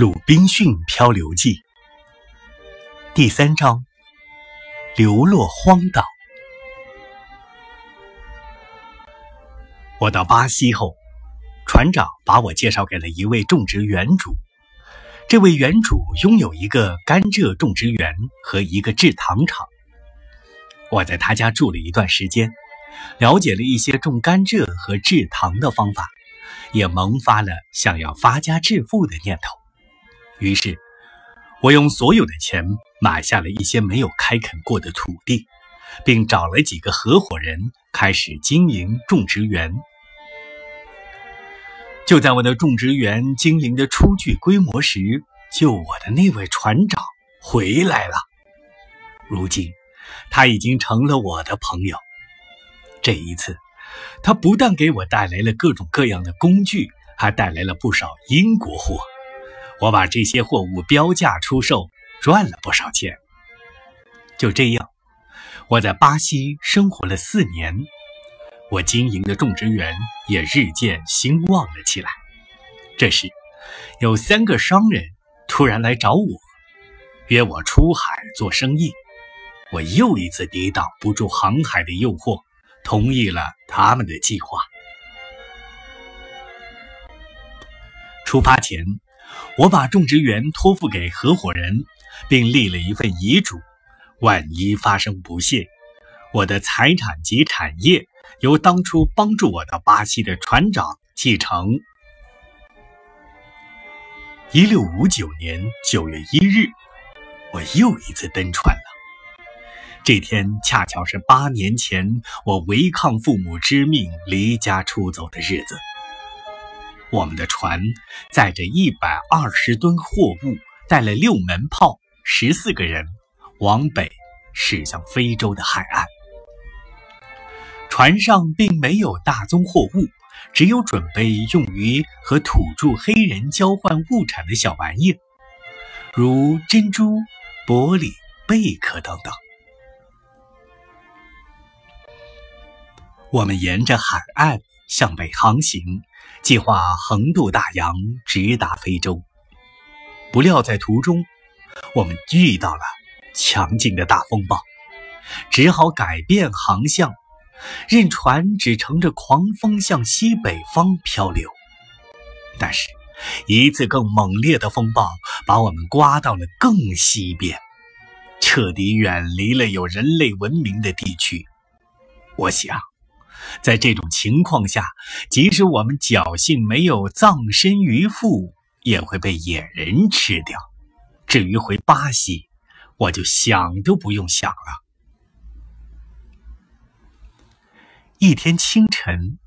鲁滨逊漂流记第三章：流落荒岛。我到巴西后，船长把我介绍给了一位种植园主。这位园主拥有一个甘蔗种植园和一个制糖厂。我在他家住了一段时间，了解了一些种甘蔗和制糖的方法，也萌发了想要发家致富的念头。于是，我用所有的钱买下了一些没有开垦过的土地，并找了几个合伙人开始经营种植园。就在我的种植园经营的初具规模时，救我的那位船长回来了。如今，他已经成了我的朋友。这一次，他不但给我带来了各种各样的工具，还带来了不少英国货。我把这些货物标价出售，赚了不少钱。就这样，我在巴西生活了四年，我经营的种植园也日渐兴旺了起来。这时，有三个商人突然来找我，约我出海做生意。我又一次抵挡不住航海的诱惑，同意了他们的计划。出发前。我把种植园托付给合伙人，并立了一份遗嘱：万一发生不幸，我的财产及产业由当初帮助我到巴西的船长继承。一六五九年九月一日，我又一次登船了。这天恰巧是八年前我违抗父母之命离家出走的日子。我们的船载着一百二十吨货物，带了六门炮，十四个人，往北驶向非洲的海岸。船上并没有大宗货物，只有准备用于和土著黑人交换物产的小玩意，如珍珠、玻璃、贝壳等等。我们沿着海岸向北航行。计划横渡大洋，直达非洲。不料在途中，我们遇到了强劲的大风暴，只好改变航向，任船只乘着狂风向西北方漂流。但是，一次更猛烈的风暴把我们刮到了更西边，彻底远离了有人类文明的地区。我想。在这种情况下，即使我们侥幸没有葬身鱼腹，也会被野人吃掉。至于回巴西，我就想都不用想了。一天清晨，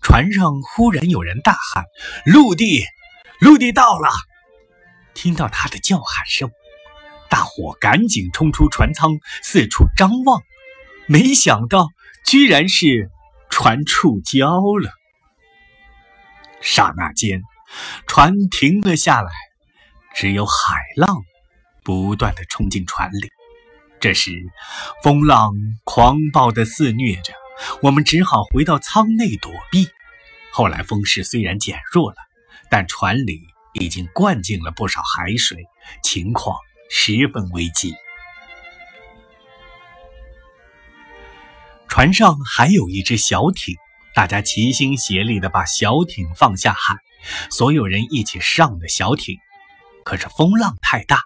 船上忽然有人大喊：“陆地，陆地到了！”听到他的叫喊声，大伙赶紧冲出船舱，四处张望，没想到居然是。船触礁了，刹那间，船停了下来，只有海浪不断的冲进船里。这时，风浪狂暴的肆虐着，我们只好回到舱内躲避。后来风势虽然减弱了，但船里已经灌进了不少海水，情况十分危急。船上还有一只小艇，大家齐心协力地把小艇放下海，所有人一起上了小艇。可是风浪太大，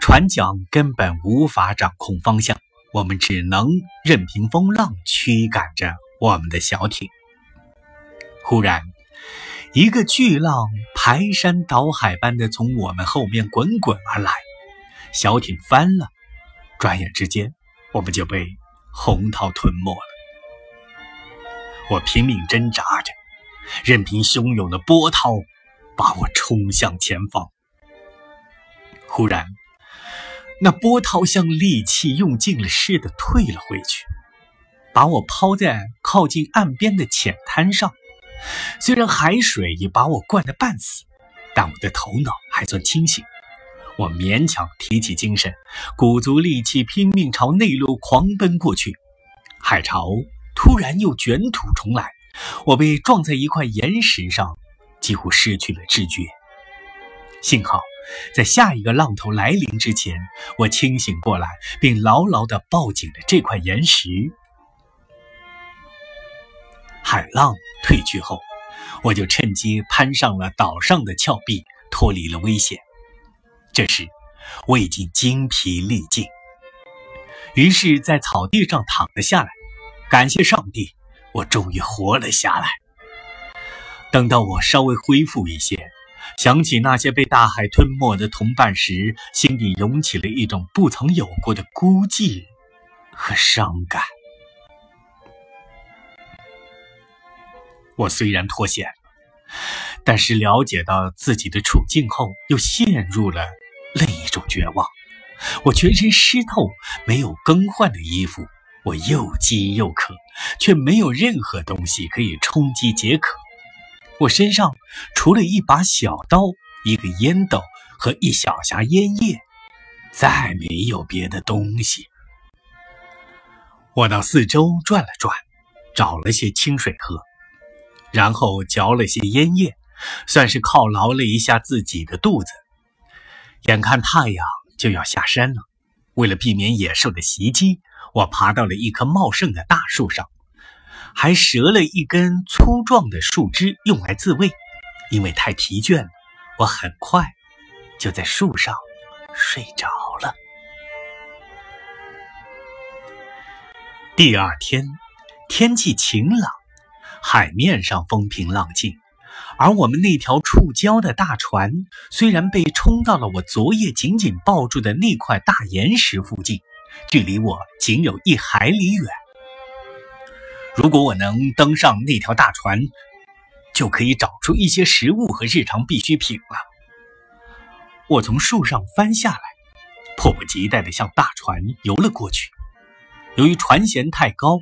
船桨根本无法掌控方向，我们只能任凭风浪驱赶着我们的小艇。忽然，一个巨浪排山倒海般的从我们后面滚滚而来，小艇翻了，转眼之间，我们就被。洪涛吞没了，我拼命挣扎着，任凭汹涌的波涛把我冲向前方。忽然，那波涛像利器用尽了似的退了回去，把我抛在靠近岸边的浅滩上。虽然海水已把我灌得半死，但我的头脑还算清醒。我勉强提起精神，鼓足力气，拼命朝内陆狂奔过去。海潮突然又卷土重来，我被撞在一块岩石上，几乎失去了知觉。幸好，在下一个浪头来临之前，我清醒过来，并牢牢地抱紧了这块岩石。海浪退去后，我就趁机攀上了岛上的峭壁，脱离了危险。这时，我已经精疲力尽，于是，在草地上躺了下来。感谢上帝，我终于活了下来。等到我稍微恢复一些，想起那些被大海吞没的同伴时，心底涌起了一种不曾有过的孤寂和伤感。我虽然脱险了，但是了解到自己的处境后，又陷入了另一种绝望。我全身湿透，没有更换的衣服，我又饥又渴，却没有任何东西可以充饥解渴。我身上除了一把小刀、一个烟斗和一小匣烟叶，再没有别的东西。我到四周转了转，找了些清水喝。然后嚼了些烟叶，算是犒劳了一下自己的肚子。眼看太阳就要下山了，为了避免野兽的袭击，我爬到了一棵茂盛的大树上，还折了一根粗壮的树枝用来自慰。因为太疲倦了，我很快就在树上睡着了。第二天，天气晴朗。海面上风平浪静，而我们那条触礁的大船虽然被冲到了我昨夜紧紧抱住的那块大岩石附近，距离我仅有一海里远。如果我能登上那条大船，就可以找出一些食物和日常必需品了。我从树上翻下来，迫不及待地向大船游了过去。由于船舷太高，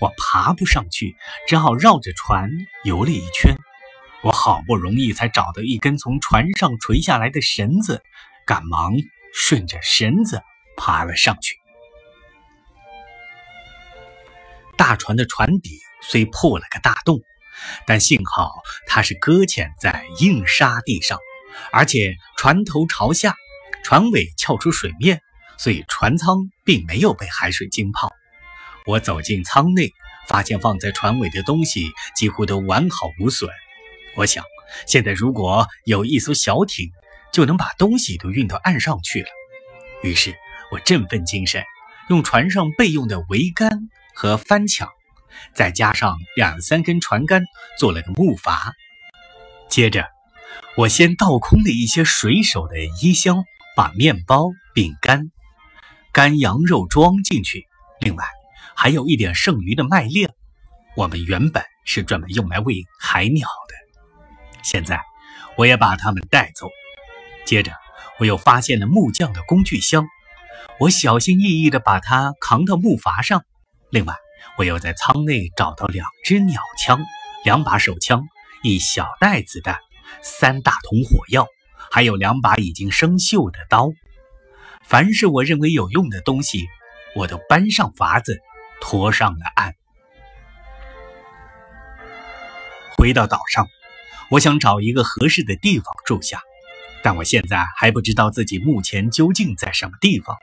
我爬不上去，只好绕着船游了一圈。我好不容易才找到一根从船上垂下来的绳子，赶忙顺着绳子爬了上去。大船的船底虽破了个大洞，但幸好它是搁浅在硬沙地上，而且船头朝下，船尾翘出水面。所以船舱并没有被海水浸泡。我走进舱内，发现放在船尾的东西几乎都完好无损。我想，现在如果有一艘小艇，就能把东西都运到岸上去了。于是我振奋精神，用船上备用的桅杆和帆桨，再加上两三根船杆，做了个木筏。接着，我先倒空了一些水手的衣箱，把面包、饼干。干羊肉装进去，另外还有一点剩余的麦粒，我们原本是专门用来喂海鸟的。现在我也把他们带走。接着我又发现了木匠的工具箱，我小心翼翼地把它扛到木筏上。另外我又在舱内找到两支鸟枪、两把手枪、一小袋子弹、三大桶火药，还有两把已经生锈的刀。凡是我认为有用的东西，我都搬上筏子，拖上了岸。回到岛上，我想找一个合适的地方住下，但我现在还不知道自己目前究竟在什么地方，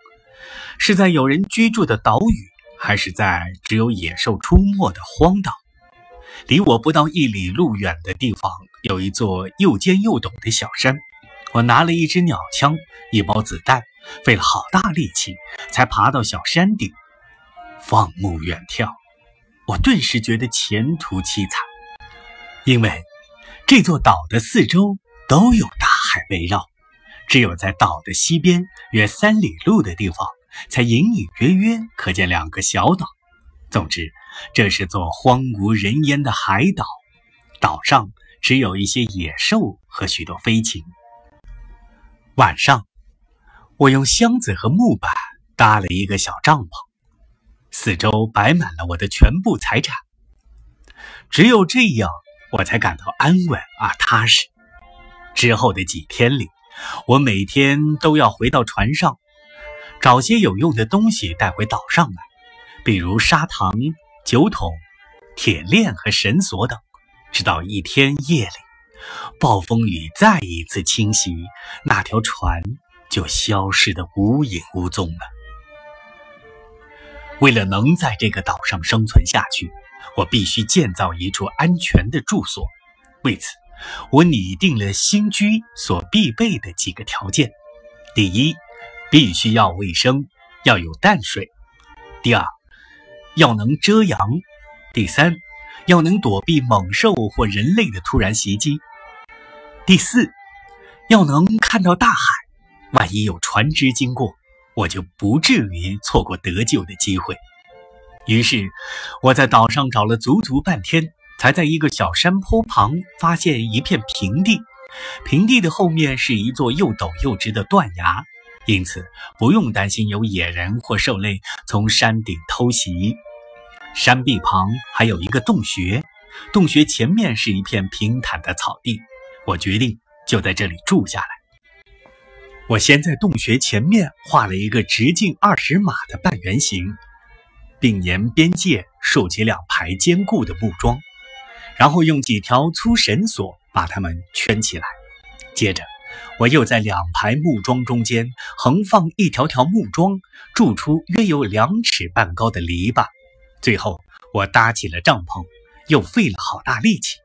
是在有人居住的岛屿，还是在只有野兽出没的荒岛？离我不到一里路远的地方，有一座又尖又陡的小山。我拿了一支鸟枪，一包子弹。费了好大力气，才爬到小山顶，放目远眺，我顿时觉得前途凄惨，因为这座岛的四周都有大海围绕，只有在岛的西边约三里路的地方，才隐隐约约可见两个小岛。总之，这是座荒无人烟的海岛，岛上只有一些野兽和许多飞禽。晚上。我用箱子和木板搭了一个小帐篷，四周摆满了我的全部财产。只有这样，我才感到安稳而踏实。之后的几天里，我每天都要回到船上，找些有用的东西带回岛上来，比如砂糖、酒桶、铁链和绳索等。直到一天夜里，暴风雨再一次侵袭，那条船就消失得无影无踪了。为了能在这个岛上生存下去，我必须建造一处安全的住所。为此，我拟定了新居所必备的几个条件：第一，必须要卫生，要有淡水；第二，要能遮阳；第三，要能躲避猛兽或人类的突然袭击；第四，要能看到大海，万一有船只经过，我就不至于错过得救的机会。于是，我在岛上找了足足半天。才在一个小山坡旁发现一片平地，平地的后面是一座又陡又直的断崖，因此不用担心有野人或兽类从山顶偷袭。山壁旁还有一个洞穴，洞穴前面是一片平坦的草地。我决定就在这里住下来。我先在洞穴前面画了一个直径二十码的半圆形，并沿边界竖起两排坚固的木桩。然后用几条粗绳索把它们圈起来。接着，我又在两排木桩中间横放一条条木桩，筑出约有两尺半高的篱笆。最后，我搭起了帐篷，又费了好大力气，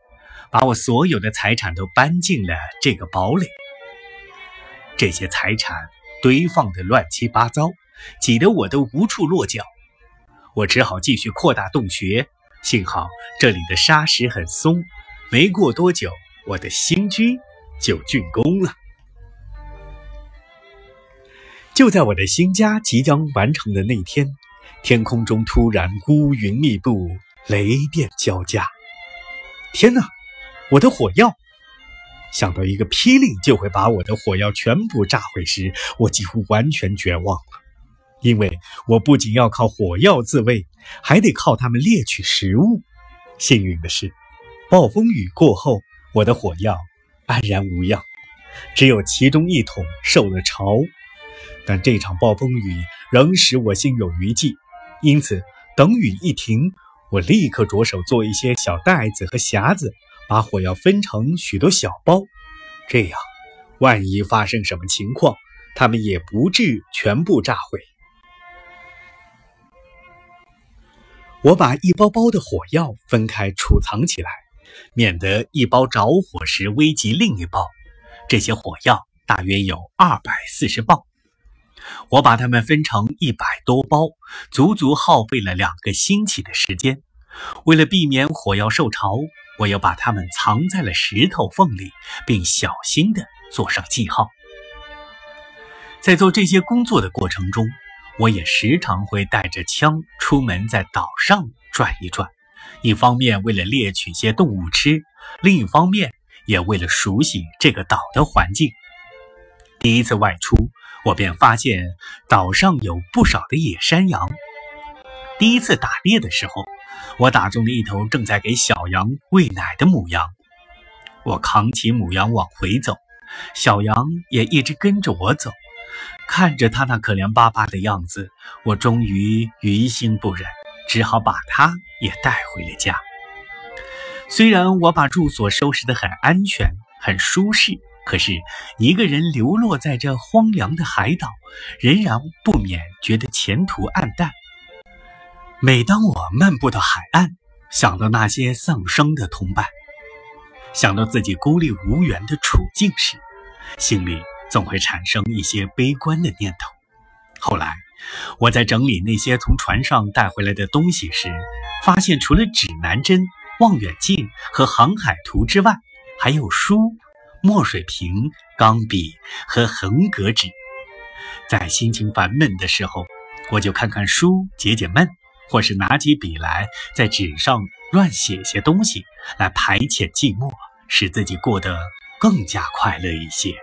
把我所有的财产都搬进了这个堡垒。这些财产堆放的乱七八糟，挤得我都无处落脚。我只好继续扩大洞穴。幸好这里的沙石很松，没过多久，我的新居就竣工了。就在我的新家即将完成的那天，天空中突然乌云密布，雷电交加。天哪！我的火药！想到一个霹雳就会把我的火药全部炸毁时，我几乎完全绝望了。因为我不仅要靠火药自卫，还得靠它们猎取食物。幸运的是，暴风雨过后，我的火药安然无恙，只有其中一桶受了潮。但这场暴风雨仍使我心有余悸，因此等雨一停，我立刻着手做一些小袋子和匣子，把火药分成许多小包，这样，万一发生什么情况，它们也不至全部炸毁。我把一包包的火药分开储藏起来，免得一包着火时危及另一包。这些火药大约有二百四十磅，我把它们分成一百多包，足足耗费了两个星期的时间。为了避免火药受潮，我又把它们藏在了石头缝里，并小心地做上记号。在做这些工作的过程中，我也时常会带着枪出门，在岛上转一转，一方面为了猎取些动物吃，另一方面也为了熟悉这个岛的环境。第一次外出，我便发现岛上有不少的野山羊。第一次打猎的时候，我打中了一头正在给小羊喂奶的母羊。我扛起母羊往回走，小羊也一直跟着我走。看着他那可怜巴巴的样子，我终于于心不忍，只好把他也带回了家。虽然我把住所收拾得很安全、很舒适，可是一个人流落在这荒凉的海岛，仍然不免觉得前途暗淡。每当我漫步到海岸，想到那些丧生的同伴，想到自己孤立无援的处境时，心里……总会产生一些悲观的念头。后来，我在整理那些从船上带回来的东西时，发现除了指南针、望远镜和航海图之外，还有书、墨水瓶、钢笔和横格纸。在心情烦闷的时候，我就看看书解解闷，或是拿起笔来在纸上乱写些东西，来排遣寂寞，使自己过得更加快乐一些。